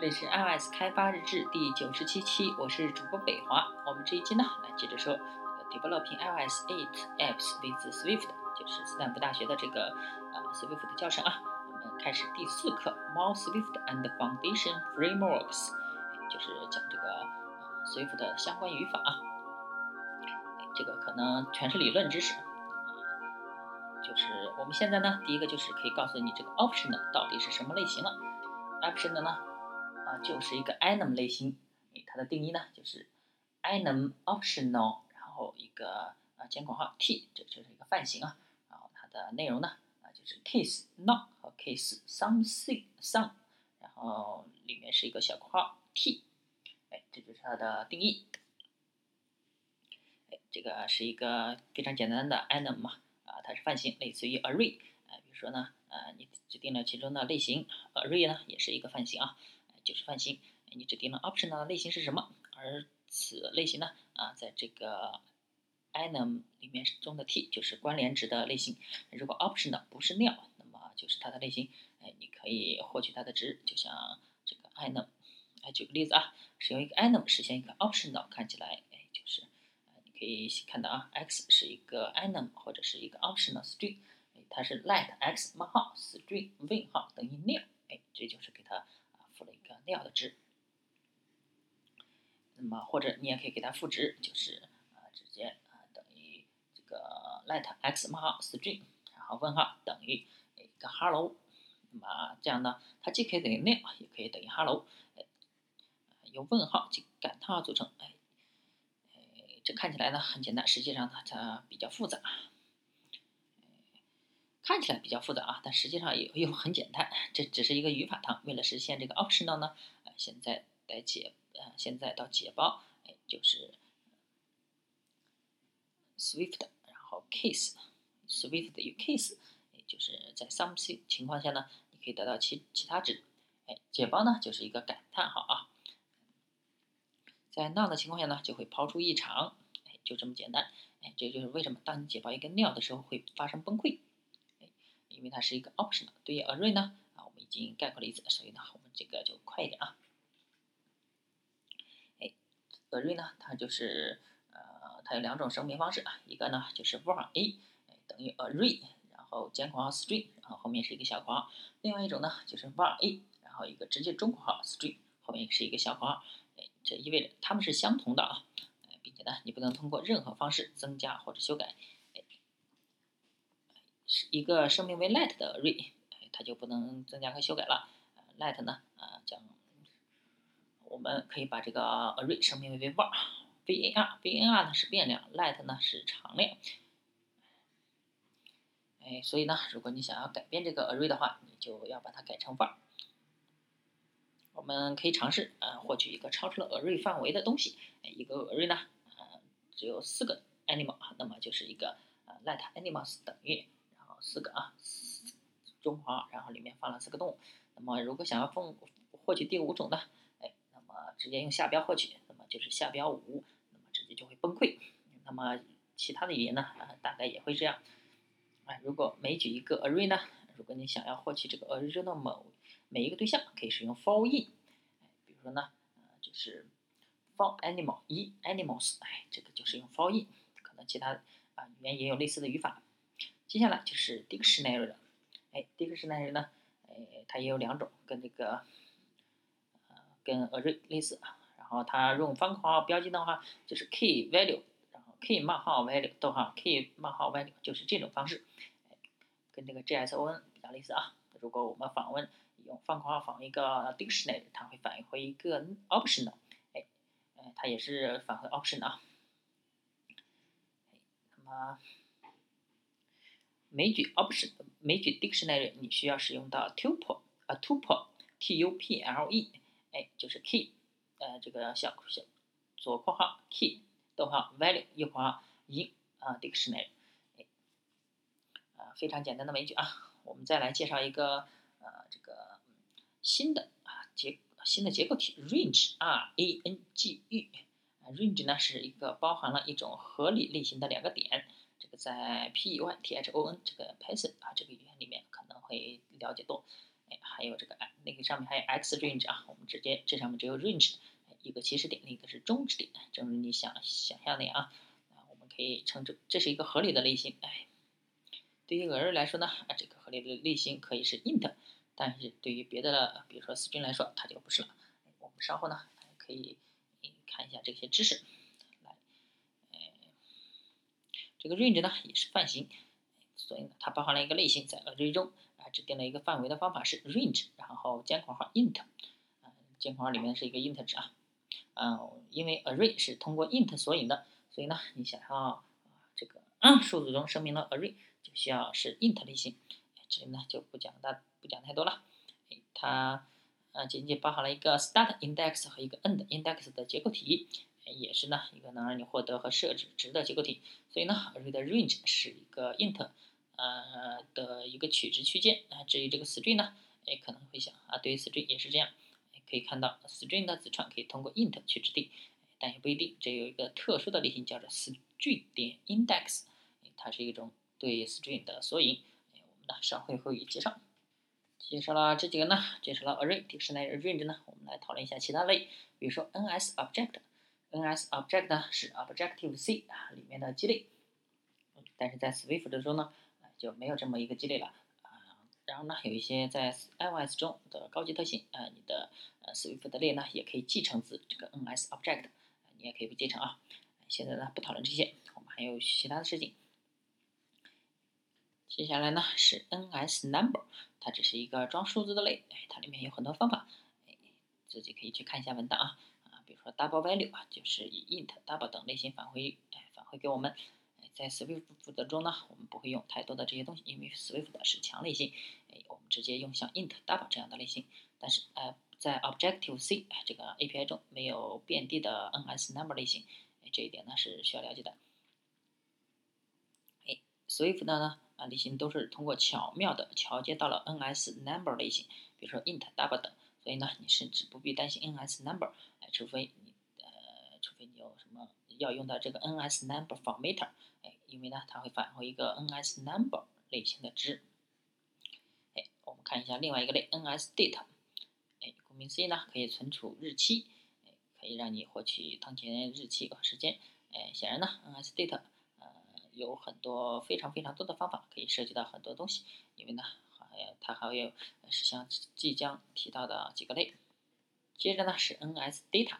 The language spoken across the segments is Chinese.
这里是 iOS 开发日志第九十七期，我是主播北华。我们这一期呢，来接着说 Developing iOS 8 Apps with Swift，就是斯坦福大学的这个呃 Swift 的教程啊。我们开始第四课 More Swift and Foundation Frameworks，就是讲这个呃 Swift 的相关语法啊。这个可能全是理论知识。就是我们现在呢，第一个就是可以告诉你这个 Optional 到底是什么类型了。Optional 呢？就是一个 enum 类型，它的定义呢就是 enum optional，然后一个啊尖括号 t，这就是一个泛型啊，然后它的内容呢啊就是 case not 和 case something some，然后里面是一个小括号 t，哎，这就是它的定义。哎，这个是一个非常简单的 enum 嘛，啊，它是泛型，类似于 array，啊，比如说呢，呃，你指定了其中的类型，array 呢也是一个泛型啊。就是泛型，你指定了 optional 类型是什么？而此类型呢，啊，在这个 enum 里面中的 t 就是关联值的类型。如果 optional 不是 nil，那么就是它的类型。哎，你可以获取它的值，就像这个 enum。哎，举个例子啊，使用一个 enum 实现一个 optional，看起来，哎，就是，你可以看到啊，x 是一个 enum 或者是一个 optional string，哎，它是 let x 冒号 string 问号等于 nil，哎，这就是给它。赋了一个 nil 的值，那么或者你也可以给它赋值，就是啊直接啊等于这个 let x 冒号 string，然后问号等于一个 hello，那么这样呢，它既可以等于 nil，也可以等于 hello，哎，由问号及感叹号组成，哎，哎，这看起来呢很简单，实际上它它比较复杂。看起来比较复杂啊，但实际上也 又很简单。这只是一个语法堂。为了实现这个 optional 呢，呃，现在来解，呃，现在到解包，哎，就是 Swift，然后 case，Swift 与 case，也就是在 some 情况下呢，你可以得到其其他值。哎，解包呢就是一个感叹号啊。在 none 的情况下呢，就会抛出异常。哎，就这么简单。哎，这就是为什么当你解包一个 nil 的时候会发生崩溃。因为它是一个 optional，对于 array 呢，啊，我们已经概括了一次，所以呢，我们这个就快一点啊。哎，array 呢，它就是呃，它有两种声明方式啊，一个呢就是 var a 等于 array，然后尖括号 string，然后后面是一个小括号；另外一种呢就是 var a，然后一个直接中括号 string，后面是一个小括号。哎，这意味着它们是相同的啊，并且呢，你不能通过任何方式增加或者修改。是一个声明为 let 的 array，它就不能增加和修改了。let 呢，啊，将我们可以把这个 array 声明为 var，var，var 呢是变量，let 呢是常量。哎，所以呢，如果你想要改变这个 array 的话，你就要把它改成 var。我们可以尝试，呃，获取一个超出了 array 范围的东西。一个 array 呢，呃，只有四个 animal，那么就是一个呃 let animals 等于。四个啊，中华，然后里面放了四个动物。那么如果想要获获取第五种呢？哎，那么直接用下标获取，那么就是下标五，那么直接就会崩溃。那么其他的语言呢？啊，大概也会这样。哎，如果每举一个 array 呢？如果你想要获取这个 array 的某每一个对象，可以使用 for in。哎，比如说呢，呃，就是 for animal 一 animals，哎，这个就是用 for in。可能其他啊语言也有类似的语法。接下来就是 dictionary 了，哎，dictionary 呢，哎，它也有两种，跟这个，呃，跟 array 类似，然后它用方括号标记的话，就是 key value，然后 key 冒号 value，逗号 key 冒号 value，就是这种方式，哎，跟这个 JSON 比较类似啊。如果我们访问用方括号访问一个 dictionary，它会返回一个 optional，哎，它也是返回 optional 啊。那么。枚举 option 枚举 dictionary 你需要使用到 tuple 啊 tuple t u p l e 哎就是 key 呃这个小小左括号 key 逗号 value 右括号 in 啊 dictionary 哎啊非常简单的枚举啊我们再来介绍一个呃这个新的啊结新的结构体 range r a n g e range 呢是一个包含了一种合理类型的两个点。个在 Python 这个 Python 啊这个语言里面可能会了解多，哎，还有这个那个上面还有 x range 啊，我们直接这上面只有 range，一个起始点，另一个是终止点，正如你想想象那样啊，啊，我们可以称之这是一个合理的类型，哎，对于 array 来说呢，啊，这个合理的类型可以是 int，但是对于别的，比如说 string 来说，它就不是了。我们稍后呢可以看一下这些知识，来，呃，这个 range 呢也是泛型。所以呢，它包含了一个类型，在 array 中啊，指定了一个范围的方法是 range，然后尖括号 int，啊，尖括号里面是一个 int 值啊，嗯，因为 array 是通过 int 索引的，所以呢，你想要这个数字中声明了 array，就需要是 int 类型，这里呢就不讲大不讲太多了，它啊仅仅包含了一个 start index 和一个 end index 的结构体。也是呢一个能让你获得和设置值的结构体，所以呢，array 的 range 是一个 int，呃的一个取值区间啊。至于这个 string 呢，哎可能会想啊，对于 string 也是这样，可以看到 string 的子串可以通过 int 去指定，但也不一定，这有一个特殊的类型叫做 string 点 index，它是一种对 string 的索引，我们呢稍后会介绍。介绍了这几个呢，介绍了 array、dictionary、range 呢，我们来讨论一下其他类，比如说 ns object。NSObject 是 Objective C 啊里面的基类，但是在 Swift 中呢就没有这么一个基类了啊。然后呢有一些在 iOS 中的高级特性啊，你的 Swift 的类呢也可以继承自这个 NSObject，你也可以不继承啊。现在呢不讨论这些，我们还有其他的事情。接下来呢是 NSNumber，它只是一个装数字的类，它里面有很多方法，自己可以去看一下文档啊。Double value 啊，就是以 int、double 等类型返回，哎，返回给我们。在 Swift 中呢，我们不会用太多的这些东西，因为 Swift 是强类型，哎，我们直接用像 int、double 这样的类型。但是，呃，在 Objective C 这个 API 中没有遍地的 NSNumber 类型，哎，这一点呢是需要了解的。哎，Swift 的呢啊类型都是通过巧妙的桥接到了 NSNumber 类型，比如说 int、double 等。所以呢，你甚至不必担心 NSNumber，哎，除非，你有什么要用到这个 NSNumber formatter，哎，因为呢，它会返回一个 NSNumber 类型的值。哎，我们看一下另外一个类 NSDate，哎，顾名思义呢，可以存储日期，哎，可以让你获取当前日期和时间。哎，显然呢，NSDate 呃有很多非常非常多的方法，可以涉及到很多东西，因为呢。还它还有是像即将提到的几个类，接着呢是 NSData，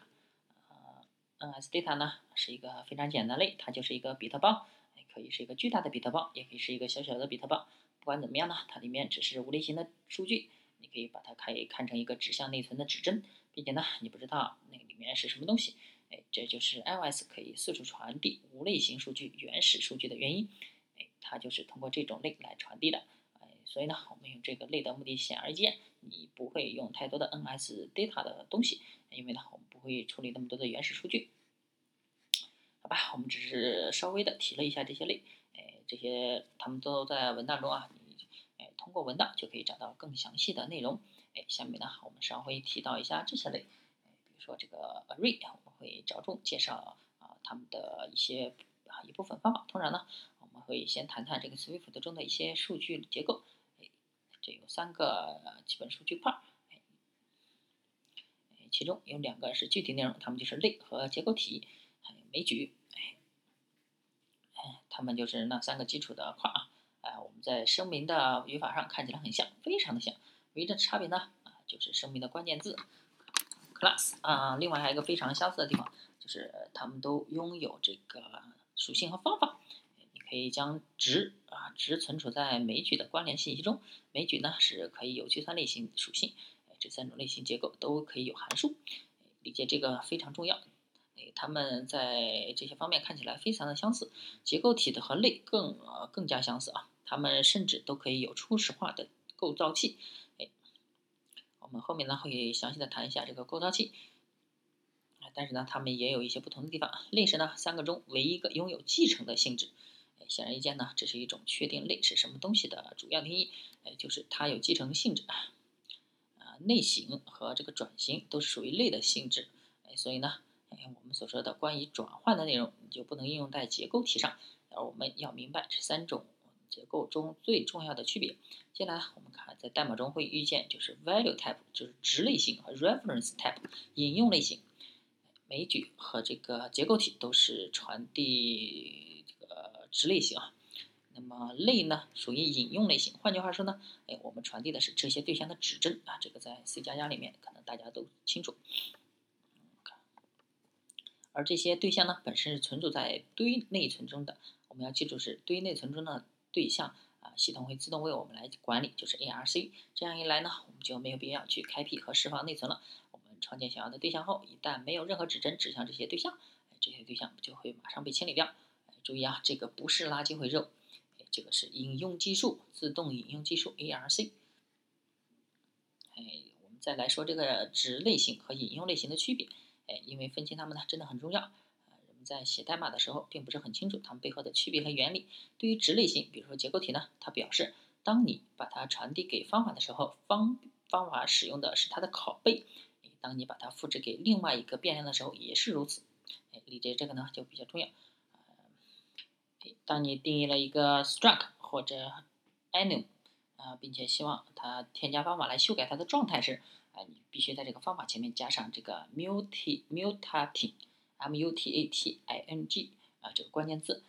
，NSData 呢是一个非常简单类，它就是一个比特包，可以是一个巨大的比特包，也可以是一个小小的比特包。不管怎么样呢，它里面只是无类型的数据，你可以把它可以看成一个指向内存的指针，并且呢，你不知道那里面是什么东西，哎，这就是 iOS 可以四处传递无类型数据、原始数据的原因，哎，它就是通过这种类来传递的。所以呢，我们用这个类的目的显而易见，你不会用太多的 NSData 的东西，因为呢，我们会处理那么多的原始数据。好吧，我们只是稍微的提了一下这些类，哎，这些他们都在文档中啊，你哎通过文档就可以找到更详细的内容。哎，下面呢，我们稍微提到一下这些类，哎，比如说这个 Array，我们会着重介绍啊他们的一些啊一部分方法。通常呢，我们会先谈谈这个 Swift 中的一些数据结构。这有三个基本数据块，其中有两个是具体内容，它们就是类和结构体，还有枚举，哎，它们就是那三个基础的块啊，哎，我们在声明的语法上看起来很像，非常的像，唯一的差别呢，啊，就是声明的关键字 class 啊，另外还有一个非常相似的地方，就是它们都拥有这个属性和方法。你可以将值啊值存储在枚举的关联信息中，枚举呢是可以有计算类型属性，这三种类型结构都可以有函数，理解这个非常重要。哎，它们在这些方面看起来非常的相似，结构体的和类更呃更加相似啊，它们甚至都可以有初始化的构造器。哎，我们后面呢会详细的谈一下这个构造器，但是呢它们也有一些不同的地方。类是呢三个中唯一一个拥有继承的性质。显而易见呢，这是一种确定类是什么东西的主要定义，哎，就是它有继承性质，内省和这个转型都是属于类的性质，哎，所以呢，哎，我们所说的关于转换的内容，你就不能应用在结构体上，而我们要明白这三种结构中最重要的区别。接下来我们看，在代码中会遇见就是 value type，就是值类型和 reference type，引用类型。枚举和这个结构体都是传递这个值类型啊。那么类呢，属于引用类型。换句话说呢，哎，我们传递的是这些对象的指针啊。这个在 C 加加里面可能大家都清楚。而这些对象呢，本身是存储在堆内存中的。我们要记住，是堆内存中的对象啊，系统会自动为我们来管理，就是 ARC。这样一来呢，我们就没有必要去开辟和释放内存了。我们创建想要的对象后，一旦没有任何指针指向这些对象，这些对象就会马上被清理掉。注意啊，这个不是垃圾回收，这个是引用技术，自动引用技术 ARC。哎，我们再来说这个值类型和引用类型的区别。哎，因为分清它们呢，真的很重要。在写代码的时候，并不是很清楚它们背后的区别和原理。对于值类型，比如说结构体呢，它表示当你把它传递给方法的时候，方方法使用的是它的拷贝；当你把它复制给另外一个变量的时候，也是如此。哎，理解这个呢就比较重要。当你定义了一个 struct 或者 enum 啊，并且希望它添加方法来修改它的状态时，啊，你必须在这个方法前面加上这个 muti mutating。mutating 啊，这个关键字，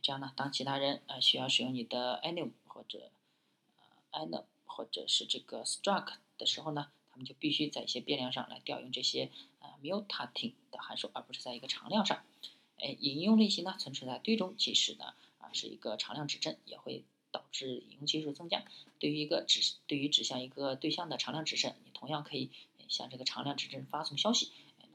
这样呢，当其他人呃需要使用你的 enum 或者呃 enum 或者是这个 struct 的时候呢，他们就必须在一些变量上来调用这些呃 mutating 的函数，而不是在一个常量上。哎，引用类型呢存储在堆中，即使呢啊是一个常量指针，也会导致引用系数增加。对于一个指对于指向一个对象的常量指针，你同样可以向这个常量指针发送消息，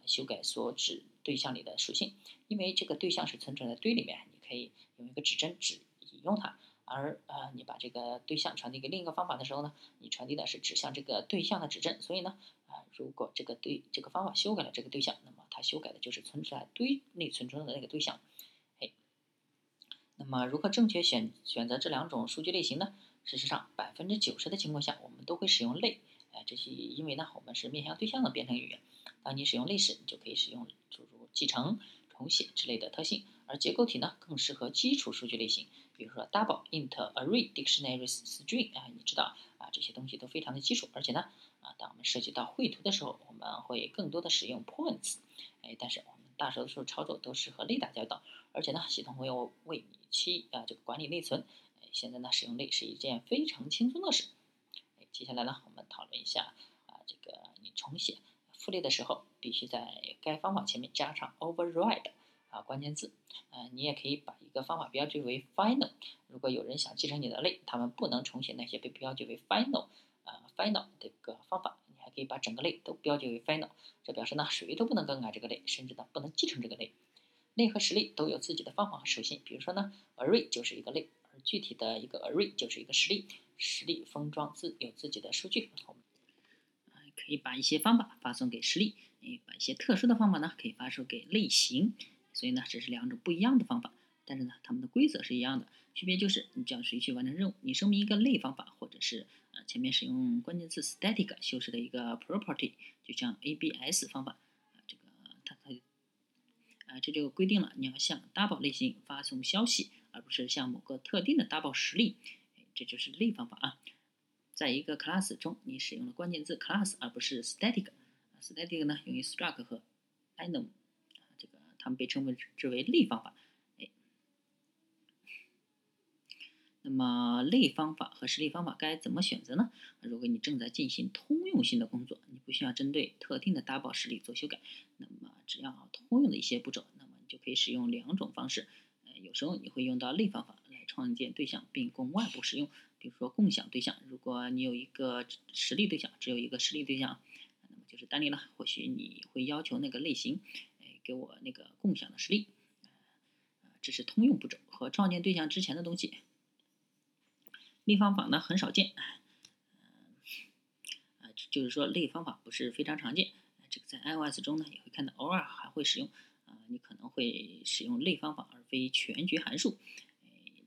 修改所指。对象里的属性，因为这个对象是存储在堆里面，你可以用一个指针指引用它。而呃，你把这个对象传递给另一个方法的时候呢，你传递的是指向这个对象的指针。所以呢，啊，如果这个对这个方法修改了这个对象，那么它修改的就是存在堆内存中的那个对象。哎，那么如何正确选选择这两种数据类型呢？事实上，百分之九十的情况下，我们都会使用类。哎，这是因为呢，我们是面向对象的编程语言。当你使用类时，你就可以使用诸如继承、重写之类的特性，而结构体呢更适合基础数据类型，比如说 double、int、array、dictionary、string 啊，你知道啊这些东西都非常的基础，而且呢啊，当我们涉及到绘图的时候，我们会更多的使用 points，哎，但是我们大多数操作都是和类打交道，而且呢，系统会为你去啊这个管理内存，哎，现在呢使用类是一件非常轻松的事，哎，接下来呢我们讨论一下啊这个你重写。复列的时候，必须在该方法前面加上 override 啊关键字。呃，你也可以把一个方法标记为 final。如果有人想继承你的类，他们不能重写那些被标记为 final 啊 final 这个方法。你还可以把整个类都标记为 final，这表示呢谁都不能更改这个类，甚至呢不能继承这个类。类和实例都有自己的方法和属性。比如说呢，array 就是一个类，而具体的一个 array 就是一个实例。实例封装自有自己的数据。可以把一些方法发送给实例，把一些特殊的方法呢，可以发送给类型。所以呢，这是两种不一样的方法，但是呢，它们的规则是一样的，区别就是你叫谁去完成任务。你声明一个类方法，或者是呃前面使用关键字 static 修饰的一个 property，就像 ABS 方法，啊，这个它它啊这就规定了你要向 double 类型发送消息，而不是向某个特定的 double 实例，这就是类方法啊。在一个 class 中，你使用了关键字 class 而不是 static。static 呢用于 struct 和 enum，被称为之为类方法。哎，那么类方法和实例方法该怎么选择呢？如果你正在进行通用性的工作，你不需要针对特定的 double 实例做修改，那么只要通用的一些步骤，那么你就可以使用两种方式。呃，有时候你会用到类方法来创建对象并供外部使用。比如说共享对象，如果你有一个实例对象，只有一个实例对象，那么就是单例了。或许你会要求那个类型，给我那个共享的实例。这是通用步骤和创建对象之前的东西。类方法呢很少见，呃，就是说类方法不是非常常见。这个在 iOS 中呢也会看到，偶尔还会使用。啊，你可能会使用类方法而非全局函数。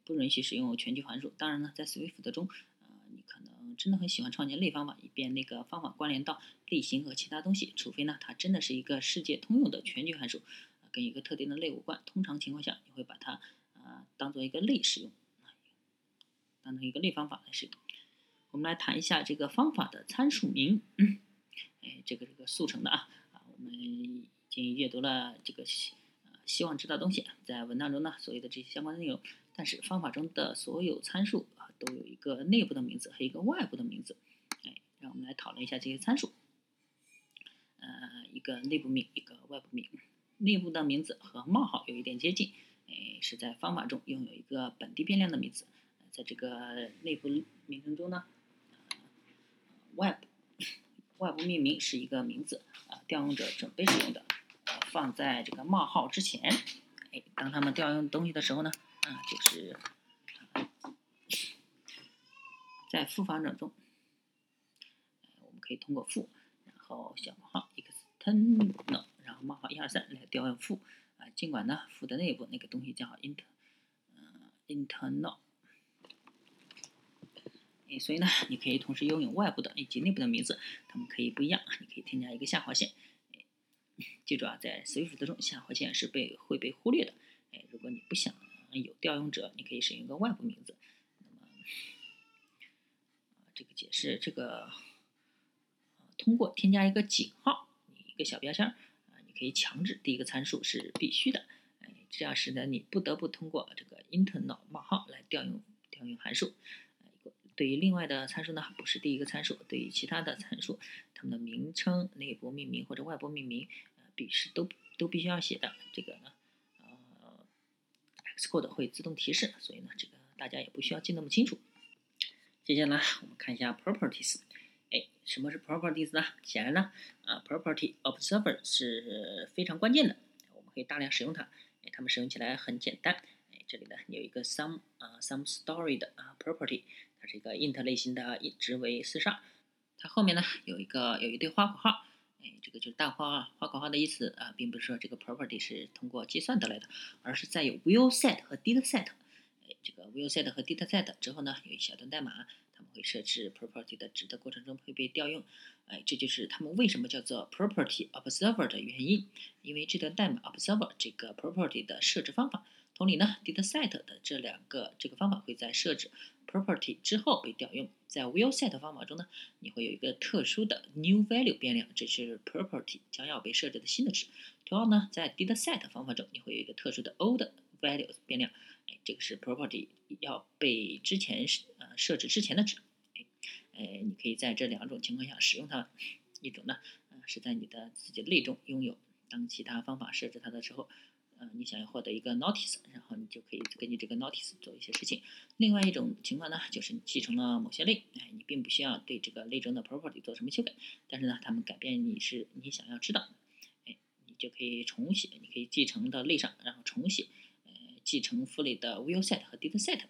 不允许使用全局函数。当然呢，在 Swift 中，可能真的很喜欢创建类方法，以便那个方法关联到类型和其他东西。除非呢，它真的是一个世界通用的全局函数，跟一个特定的类无关。通常情况下，你会把它呃当做一个类使用。当成一个类方法来使用。我们来谈一下这个方法的参数名。哎，这个这个速成的啊啊，我们已经阅读了这个希希望知道东西，在文档中呢所有的这些相关的内容。但是方法中的所有参数啊都有一个内部的名字和一个外部的名字。哎，让我们来讨论一下这些参数。呃，一个内部名，一个外部名。内部的名字和冒号有一点接近，哎，是在方法中拥有一个本地变量的名字。在这个内部名称中呢。外部外部命名是一个名字啊，调用者准备使用的，放在这个冒号之前。哎，当他们调用东西的时候呢，啊，就是在复方程中，我们可以通过复，然后小冒号 external，然后冒号一二三来调用复啊。尽管呢，复的内部那个东西叫 inter，嗯，internal。所以呢，你可以同时拥有外部的以及内部的名字，它们可以不一样。你可以添加一个下划线。记住啊，在 Swift 中下划线是被会被忽略的。哎，如果你不想有调用者，你可以使用一个外部名字。那么，这个解释这个，通过添加一个井号，一个小标签啊，你可以强制第一个参数是必须的。哎，这样使得你不得不通过这个 internal 冒号来调用调用函数。对于另外的参数呢，不是第一个参数。对于其他的参数，它们的名称、内部命名或者外部命名，呃，必是都都必须要写的。这个呢，，Xcode 会自动提示，所以呢，这个大家也不需要记那么清楚。接下来我们看一下 Properties。哎，什么是 Properties 呢？显然呢，啊，Property Observer 是非常关键的，我们可以大量使用它。哎，它们使用起来很简单。哎，这里呢有一个 Some 啊 Some Story 的啊 Property。它是一个 int 类型的，值为四十二。它后面呢有一个有一对花括号，哎，这个就是大括号。花括号的意思啊，并不是说这个 property 是通过计算得来的，而是在有 will set 和 did set，哎，这个 will set 和 did set 之后呢，有一小段代码，他们会设置 property 的值的过程中会被调用。哎，这就是他们为什么叫做 property observer 的原因，因为这段代码 observer 这个 property 的设置方法。同理呢，didSet 的这两个这个方法会在设置 property 之后被调用。在 willSet 方法中呢，你会有一个特殊的 newValue 变量，这是 property 将要被设置的新的值。同样呢，在 didSet 方法中，你会有一个特殊的 oldValue 变量，哎，这个是 property 要被之前呃设置之前的值。哎，你可以在这两种情况下使用它。一种呢，是在你的自己类中拥有，当其他方法设置它的时候。呃，你想要获得一个 notice，然后你就可以根据这个 notice 做一些事情。另外一种情况呢，就是你继承了某些类，哎，你并不需要对这个类中的 property 做什么修改，但是呢，他们改变你是你想要知道，哎，你就可以重写，你可以继承到类上，然后重写，呃，继承父类的 will set 和 data set。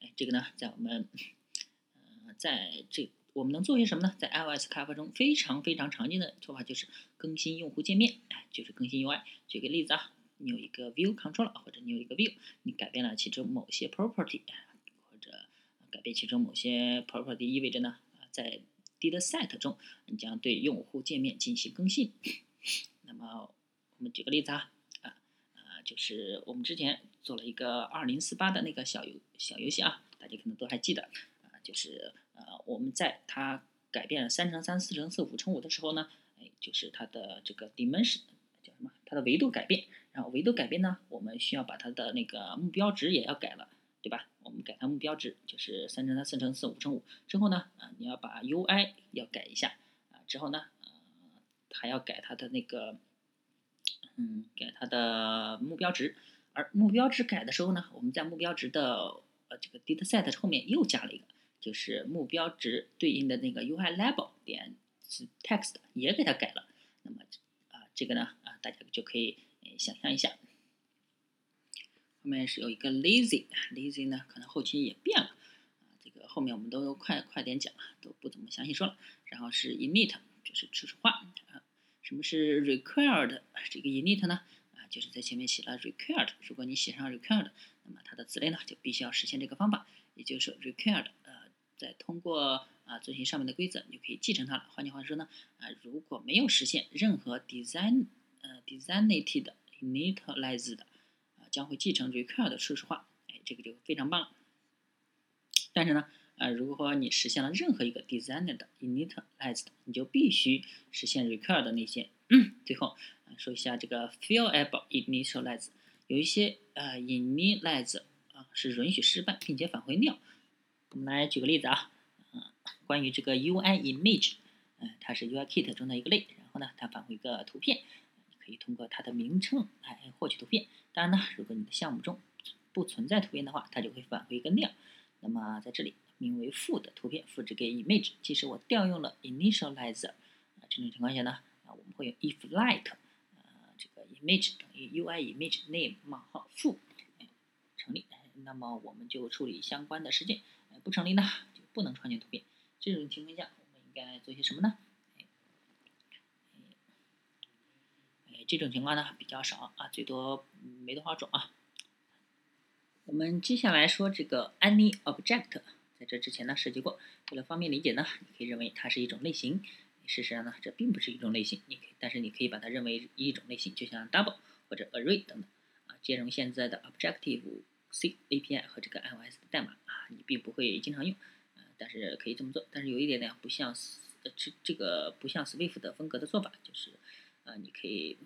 哎，这个呢，在我们，呃，在这。我们能做些什么呢？在 iOS 开发中，非常非常常见的做法就是更新用户界面，哎，就是更新 UI。举个例子啊，你有一个 View Controller，或者你有一个 View，你改变了其中某些 property，或者改变其中某些 property，意味着呢，在 didSet 中，你将对用户界面进行更新。那么，我们举个例子啊，啊，啊，就是我们之前做了一个2048的那个小游小游戏啊，大家可能都还记得啊，就是。呃，我们在它改变了三乘三、四乘四、五乘五的时候呢，哎，就是它的这个 dimension 叫什么？它的维度改变。然后维度改变呢，我们需要把它的那个目标值也要改了，对吧？我们改它目标值就是三乘三、四乘四、五乘五之后呢，啊，你要把 UI 要改一下啊，之后呢，呃，还要改它的那个，嗯，改它的目标值。而目标值改的时候呢，我们在目标值的呃这个 dataset 后面又加了一个。就是目标值对应的那个 UI label 点是 text 也给它改了，那么啊这个呢啊大家就可以想象一下，后面是有一个 lazy，lazy 呢可能后期也变了啊这个后面我们都快快点讲了，都不怎么详细说了。然后是 init 就是初始化啊，什么是 required 这个 init 呢啊就是在前面写了 required，如果你写上 required，那么它的子类呢就必须要实现这个方法，也就是 required。再通过啊遵循上面的规则，你就可以继承它了。换句话说呢，啊如果没有实现任何 design 呃 designated initialized 啊将会继承 require 的初始化，哎这个就非常棒了。但是呢，啊，如果你实现了任何一个 designed initialized，你就必须实现 require 的那些。嗯最后啊，说一下这个 fillable initialize，有一些呃 initialize 啊是允许失败并且返回 nil。我们来举个例子啊，嗯，关于这个 UI image，嗯，它是 UIKit 中的一个类，然后呢，它返回一个图片，可以通过它的名称来获取图片。当然呢，如果你的项目中不存在图片的话，它就会返回一个 nil。那么在这里，名为负的图片复制给 image，即使我调用了 initializer，啊，这种情况下呢，啊，我们会用 if light，呃，这个 image 等于 UI image name 冒号负，成立，那么我们就处理相关的事件。不成立呢，就不能创建图片。这种情况下，我们应该做些什么呢？哎，这种情况呢比较少啊，最多没多少种啊。我们接下来说这个 any object，在这之前呢涉及过，为了方便理解呢，你可以认为它是一种类型。事实上呢，这并不是一种类型，你可以，但是你可以把它认为一种类型，就像 double 或者 array 等等啊，兼容现在的 Objective C API 和这个 iOS 的代码啊。你并不会经常用，呃，但是可以这么做。但是有一点呢，不像呃这这个不像 Swift 的风格的做法，就是呃，你可以。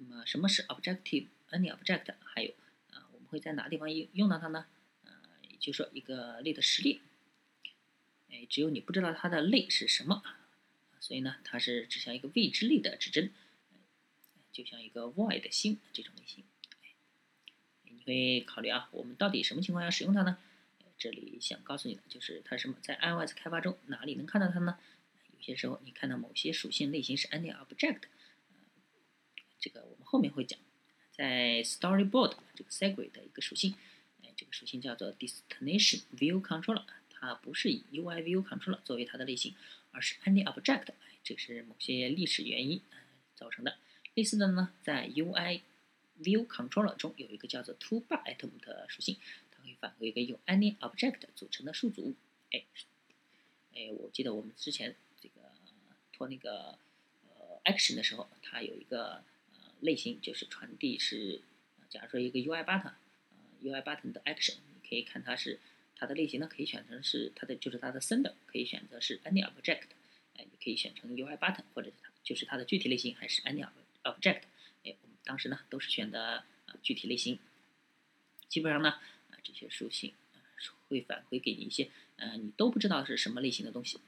那么什么是 Objective Any Object？还有啊，我们会在哪地方用用到它呢？呃，就说一个类的实例。哎，只有你不知道它的类是什么，所以呢，它是指向一个未知类的指针，就像一个 void 星这种类型。你会考虑啊，我们到底什么情况下使用它呢？这里想告诉你的就是它什么，在 iOS 开发中哪里能看到它呢？有些时候你看到某些属性类型是 any object，这个我们后面会讲。在 Storyboard 这个 segue 的一个属性，哎，这个属性叫做 Destination View Controller，它不是以 UI View Controller 作为它的类型，而是 any object，这是某些历史原因造成的。类似的呢，在 UI View Controller 中有一个叫做 to Bar Item 的属性，它会返回一个由 Any Object 组成的数组。哎，哎，我记得我们之前这个拖那个呃 Action 的时候，它有一个呃类型就是传递是，假如说一个 UI Button，呃 UI Button 的 Action，你可以看它是它的类型呢，可以选成是它的就是它的 Sender，可以选择是 Any Object，哎，你可以选成 UI Button，或者是它就是它的具体类型还是 AnyObject Object 哎，我们。当时呢，都是选的啊具体类型，基本上呢啊这些属性啊会返回给你一些呃你都不知道是什么类型的东西。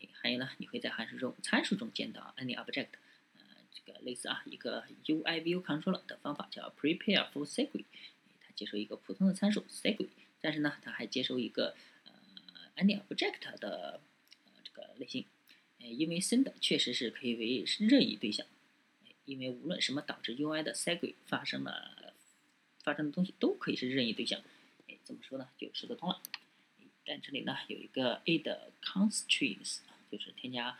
哎，还有呢，你会在函数中参数中见到 any object，呃这个类似啊一个 UI view controller 的方法叫 prepare for segue，它接收一个普通的参数 segue，但是呢它还接收一个呃 any object 的呃这个类型，因为 send 确实是可以为任意对象。因为无论什么导致 UI 的 segue 发生了发生的东西都可以是任意对象，哎，怎么说呢？就说得通了。但这里呢有一个 a 的 constraints，就是添加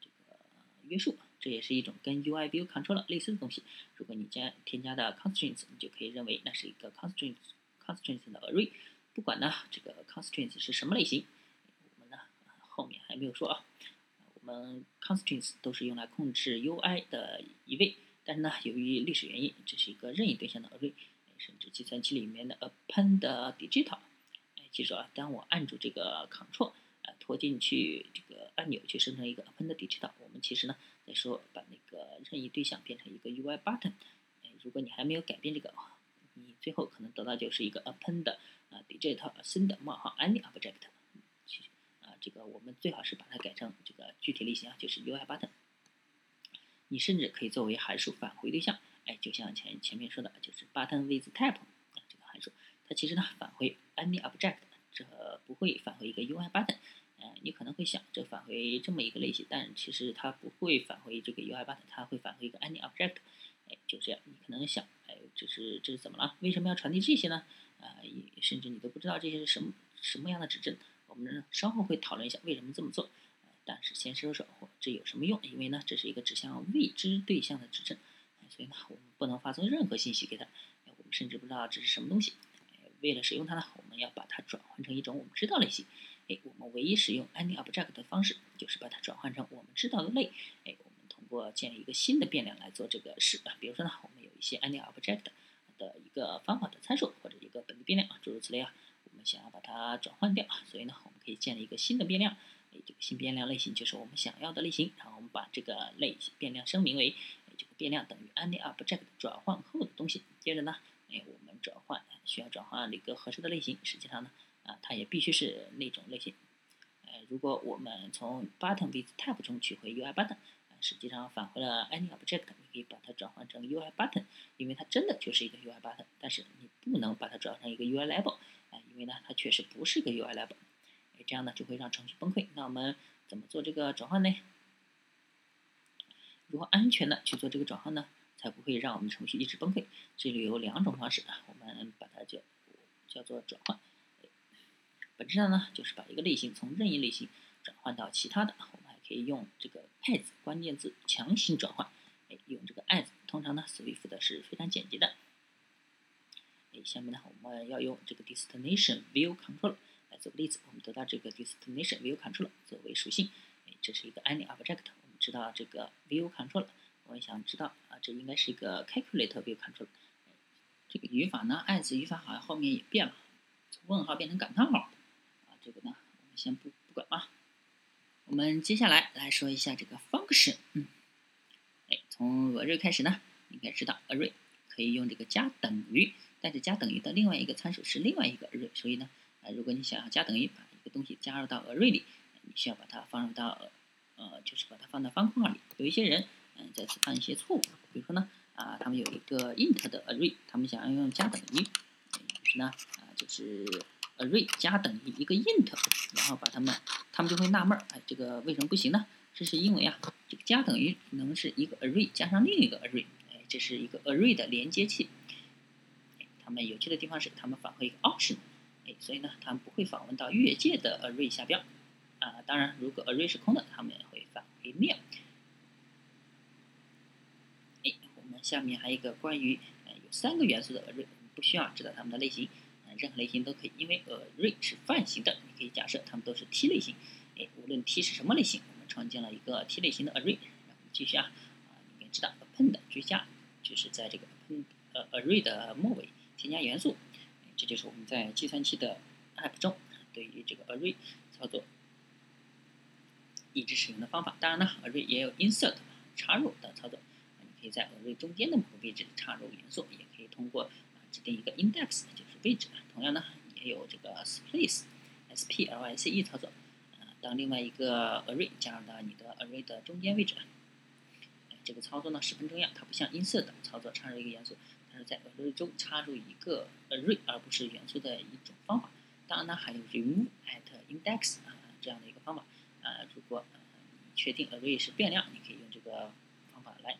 这个约束，这也是一种跟 UIViewControl 类似的东西。如果你加添加的 constraints，你就可以认为那是一个 constraints constraints 的 array。不管呢这个 constraints 是什么类型，我们呢后面还没有说啊。我们 constraints 都是用来控制 UI 的移位，但是呢，由于历史原因，这是一个任意对象的 array，甚至计算器里面的 append digital，哎，记住啊，当我按住这个 Ctrl，呃，拖进去这个按钮去生成一个 append digital，我们其实呢在说把那个任意对象变成一个 UI button，哎，如果你还没有改变这个，你最后可能得到就是一个 append 啊 digital send 冒号 any object。这个我们最好是把它改成这个具体类型啊，就是 UI button。你甚至可以作为函数返回对象，哎，就像前前面说的，就是 button with type 这个函数，它其实呢返回 any object，这不会返回一个 UI button。呃，你可能会想，这返回这么一个类型，但其实它不会返回这个 UI button，它会返回一个 any object。哎，就这样，你可能想，哎，这是这是怎么了？为什么要传递这些呢？啊，甚至你都不知道这些是什么什么样的指针。我们稍后会讨论一下为什么这么做，但是先说说这有什么用？因为呢这是一个指向未知对象的指针，所以呢我们不能发送任何信息给它，我们甚至不知道这是什么东西。为了使用它呢，我们要把它转换成一种我们知道类型。哎，我们唯一使用 any object 的方式就是把它转换成我们知道的类。哎，我们通过建立一个新的变量来做这个事啊。比如说呢，我们有一些 any object，的一个方法的参数或者一个本地变量啊，诸如此类啊。想要把它转换掉，所以呢，我们可以建立一个新的变量，这个新变量类型就是我们想要的类型，然后我们把这个类型变量声明为这个变量等于 AnyObject 转换后的东西。接着呢，哎，我们转换需要转换一个合适的类型，实际上呢，啊，它也必须是那种类型。呃，如果我们从 ButtonWithType 中取回 UIButton，实际上返回了 AnyObject，你可以把它转换成 UIButton，因为它真的就是一个 UIButton，但是你不能把它转换成一个 UILabel 哎。因为呢，它确实不是一个 UI label，哎，这样呢就会让程序崩溃。那我们怎么做这个转换呢？如何安全的去做这个转换呢？才不会让我们程序一直崩溃？这里有两种方式，我们把它叫叫做转换。本质上呢，就是把一个类型从任意类型转换到其他的。我可以用这个 as 关键字强行转换。哎，用这个 as，通常呢，Swift 的是非常简洁的。下面呢，我们要用这个 destination view controller 来做个例子。我们得到这个 destination view controller 作为属性，哎，这是一个 AnyObject。我们知道这个 view controller，我们想知道啊，这应该是一个 calculate view controller。这个语法呢，as 语法好像后面也变了，从问号变成感叹号。啊，这个呢，我们先不。我们接下来来说一下这个 function。嗯，哎，从 array 开始呢，应该知道 array 可以用这个加等于。但是加等于的另外一个参数是另外一个 array，所以呢，啊，如果你想要加等于，把一个东西加入到 array 里，你需要把它放入到，呃，就是把它放到方块里。有一些人，嗯，在此犯一些错误，比如说呢，啊，他们有一个 int 的 array，他们想要用加等于，于是呢，啊，就是 array 加等于一个 int，然后把它们，他们就会纳闷儿，哎，这个为什么不行呢？这是因为啊，这个加等于能是一个 array 加上另一个 array，哎，这是一个 array 的连接器。他们有趣的地方是，他们返回一个 option，哎，所以呢，他们不会访问到越界的 array 下标，啊，当然，如果 array 是空的，他们也会返回 nil。哎，我们下面还有一个关于呃有三个元素的 array，不需要知道它们的类型，任何类型都可以，因为 array 是泛型的，你可以假设它们都是 T 类型，哎，无论 T 是什么类型，我们创建了一个 T 类型的 array，然后继续啊，啊，你可以知道 append 追加就是在这个 append 呃 array 的末尾。添加元素，这就是我们在计算器的 App 中对于这个 Array 操作一直使用的方法。当然呢，Array 也有 Insert 插入的操作，你可以在 Array 中间的某个位置插入元素，也可以通过指定一个 Index，就是位置。同样呢，也有这个 Splice，S-P-L-I-C-E 操作。啊当另外一个 Array 加入到你的 Array 的中间位置，这个操作呢十分重要。它不像 Insert 操作插入一个元素。它是在 array 中插入一个 array，而不是元素的一种方法。当然呢，还有 remove at index 啊这样的一个方法。啊，如果你确定 array 是变量，你可以用这个方法来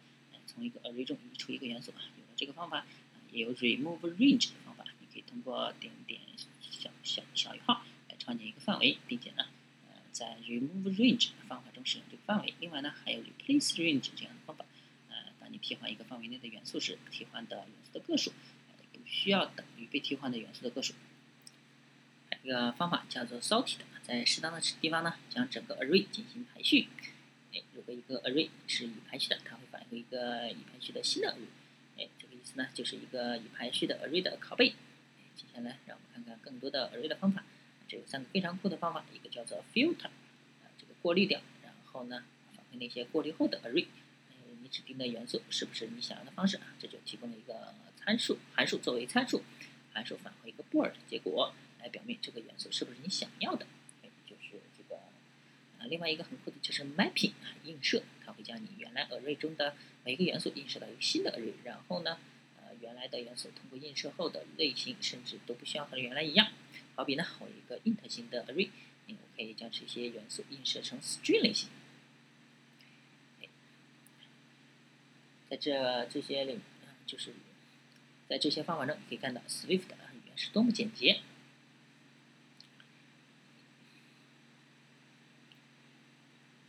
从一个 array 中移出一个元素。有了这个方法，也有 remove range，通过点点小小小于号来创建一个范围，并且呢，呃，在 remove range 方法中使用这个范围。另外呢，还有 replace range 这样的方法。呃，当你替换一个范围内的元素时，替换的元素的个数不需要等于被替换的元素的个数。还有一个方法叫做 sorted，在适当的地方呢，将整个 array 进行排序。哎，如果一个 array 是已排序的，它会返回一个已排序的新的 array。哎，这个意思呢，就是一个已排序的 array 的拷贝。接下来，让我们看看更多的 array 的方法。这有三个非常酷的方法，一个叫做 filter，啊，这个过滤掉，然后呢，返回那些过滤后的 array。你指定的元素是不是你想要的方式啊？这就提供了一个参数函数作为参数，函数返回一个 bool 结果来表明这个元素是不是你想要的。就是这个啊，另外一个很酷的就是 mapping 啊映射，它会将你原来 array 中的每一个元素映射到一个新的 array，然后呢，原来的元素通过映射后的类型甚至都不需要和原来一样。好比呢，我一个 int 型的 array，我可以将这些元素映射成 string 类型。在这这些里，就是在这些方法中，可以看到 Swift 的语言是多么简洁。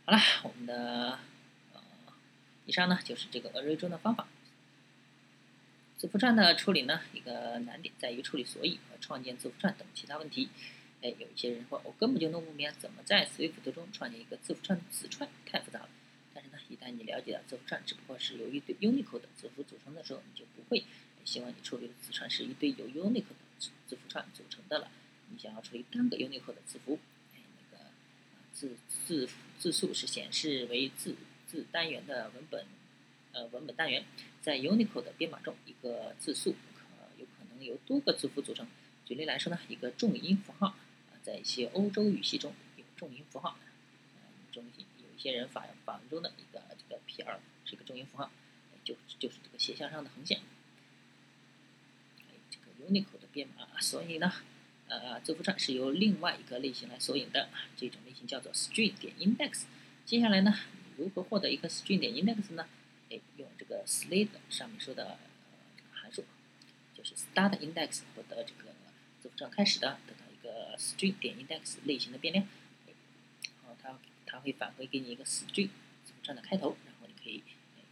好了，我们的呃，以上呢就是这个 Array 中的方法。字符串的处理呢，一个难点在于处理索引和创建字符串等其他问题。哎，有一些人说，我根本就弄不明白怎么在 Swift 中创建一个字符串的子串，太复杂了。但是呢，一旦你了解了字符串只不过是由一堆 Unicode 字符组成的时候，你就不会希望你处理的字串是一堆由 Unicode 的字符串组成的了。你想要处理单个 Unicode 的字符，哎，那个字字字数是显示为字字单元的文本，呃，文本单元，在 Unicode 的编码中，一个字数可有可能由多个字符组成。举例来说呢，一个重音符号，在一些欧洲语系中有重音符号，呃，重音有一些人法法文中的一个这个 `pr` 是一个重音符号，就就是这个斜向上的横线。这个 Unicode 的编码，所以呢。呃，字符串是由另外一个类型来索引的，这种类型叫做 string 点 index。接下来呢，如何获得一个 string 点 index 呢？哎，用个 slid 上面说的函数，就是 start index 获得这个字符串开始的，得到一个 string 点 index 类型的变量。然后它它会返回给你一个 string 字符串的开头，然后你可以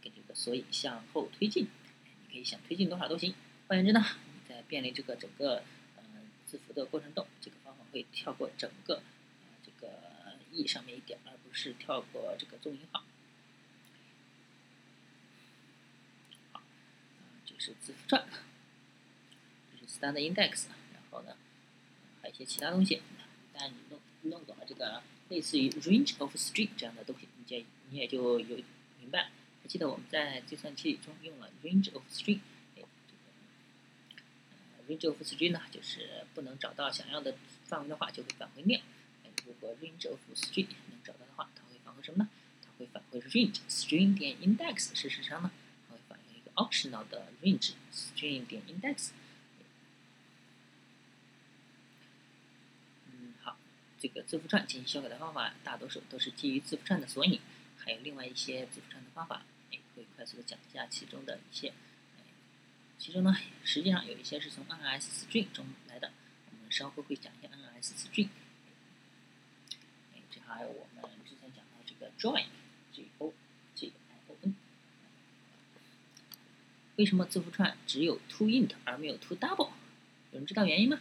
根据这个索引向后推进，你可以想推进多少都行。换言之呢，你在便利这个整个嗯。字符的过程中，这个方法会跳过整个这个 e 上面一点，而不是跳过这个重音号。好，这是字符串，这是 start index，然后呢，还有一些其他东西。但你弄弄懂了这个类似于 range of string 这样的东西，你就你也就有明白。还记得我们在计算器中用了 range of string 哎，这个。range of string 呢，就是不能找到想要的范围的话，就会返回 n。如果 range of string 能找到的话，它会返回什么呢？它会返回 range string 点 index。事实上呢，optional 的 range string 点 index。嗯，好，这个字符串进行修改的方法，大多数都是基于字符串的索引，还有另外一些字符串的方法，哎，会快速的讲一下其中的一些。其中呢，实际上有一些是从 NSString 中来的，我们稍后会讲一下 NSString。哎，这还有我们之前讲到这个 join O J I O N。为什么字符串只有 toInt 而没有 toDouble？有人知道原因吗？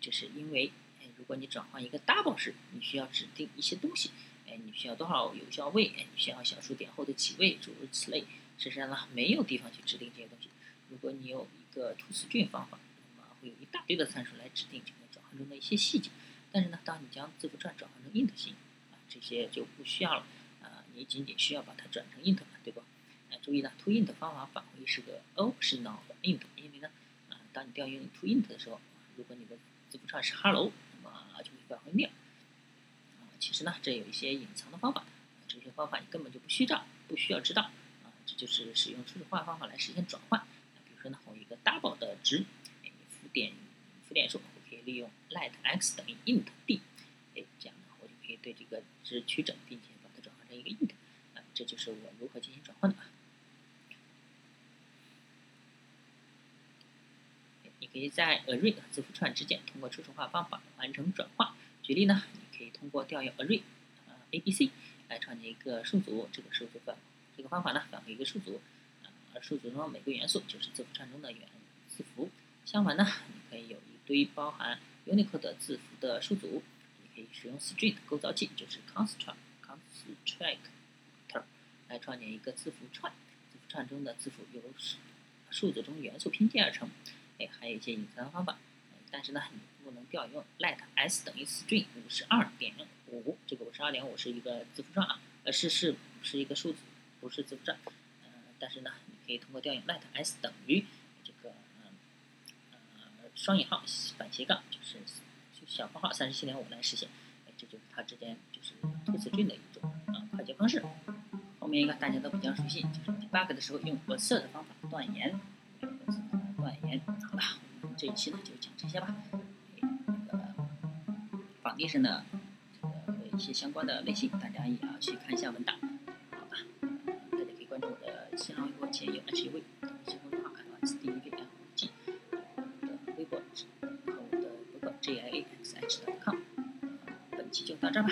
这是因为，哎，如果你转换一个 double 式，你需要指定一些东西，哎，你需要多少有效位，哎，你需要小数点后的几位，诸如此类。事实上呢，没有地方去指定这些东西。如果你有一个 toString 方法，那么会有一大堆的参数来指定这个转换中的一些细节。但是呢，当你将字符串转换成 int 型，啊，这些就不需要了，啊，你仅仅需要把它转成 int 了，对吧？哎，注意呢，toInt 方法返回是个 optional int，因为呢，啊，当你调用 toInt 的时候，如果你的字符串是 hello，那么就会返回 nil。啊，其实呢，这有一些隐藏的方法，这些方法你根本就不需要，不需要知道，啊，这就是使用初始化方法来实现转换。比如说呢，我一个 double 的值，哎，浮点浮点数，我可以利用 let x 等于 int d，哎，这样呢，我就可以对这个值取整，并且把它转换成一个 int，啊，这就是我如何进行转换的。可以在 array 和字符串之间通过初始化方法完成转化。举例呢，你可以通过调用 array，呃，abc 来创建一个数组，这个数组返这个方法呢返回一个数组。而数组中每个元素就是字符串中的元字符。相反呢，你可以有一堆包含 Unicode 字符的数组，你可以使用 string 构造器，就是 construct constructor 来创建一个字符串。字符串中的字符由数组中元素拼接而成。哎，还有一些隐藏的方法。但是呢，你不能调用 let s 等于 string 五十二点五。这个五十二点五是一个字符串啊，呃，是是是一个数字，不是字符串。呃，但是呢。你可以通过调用 let s 等于这个呃双引号反斜杠，就是小括号三十七点五来实现。哎，这就是它之间就是 toString 的一种啊快捷方式。后面一个大家都比较熟悉，就是 debug 的时候用 assert 方法断言。断言。好了，这一期呢就讲这些吧。那个绑定上的呃一些相关的类型，大家也要去看一下文档。好吧，大家可以关注我的新浪微博前有 H V，新公众号 X D V L G，我的微博和我的博客 J I A X H 点 com。本期就到这吧。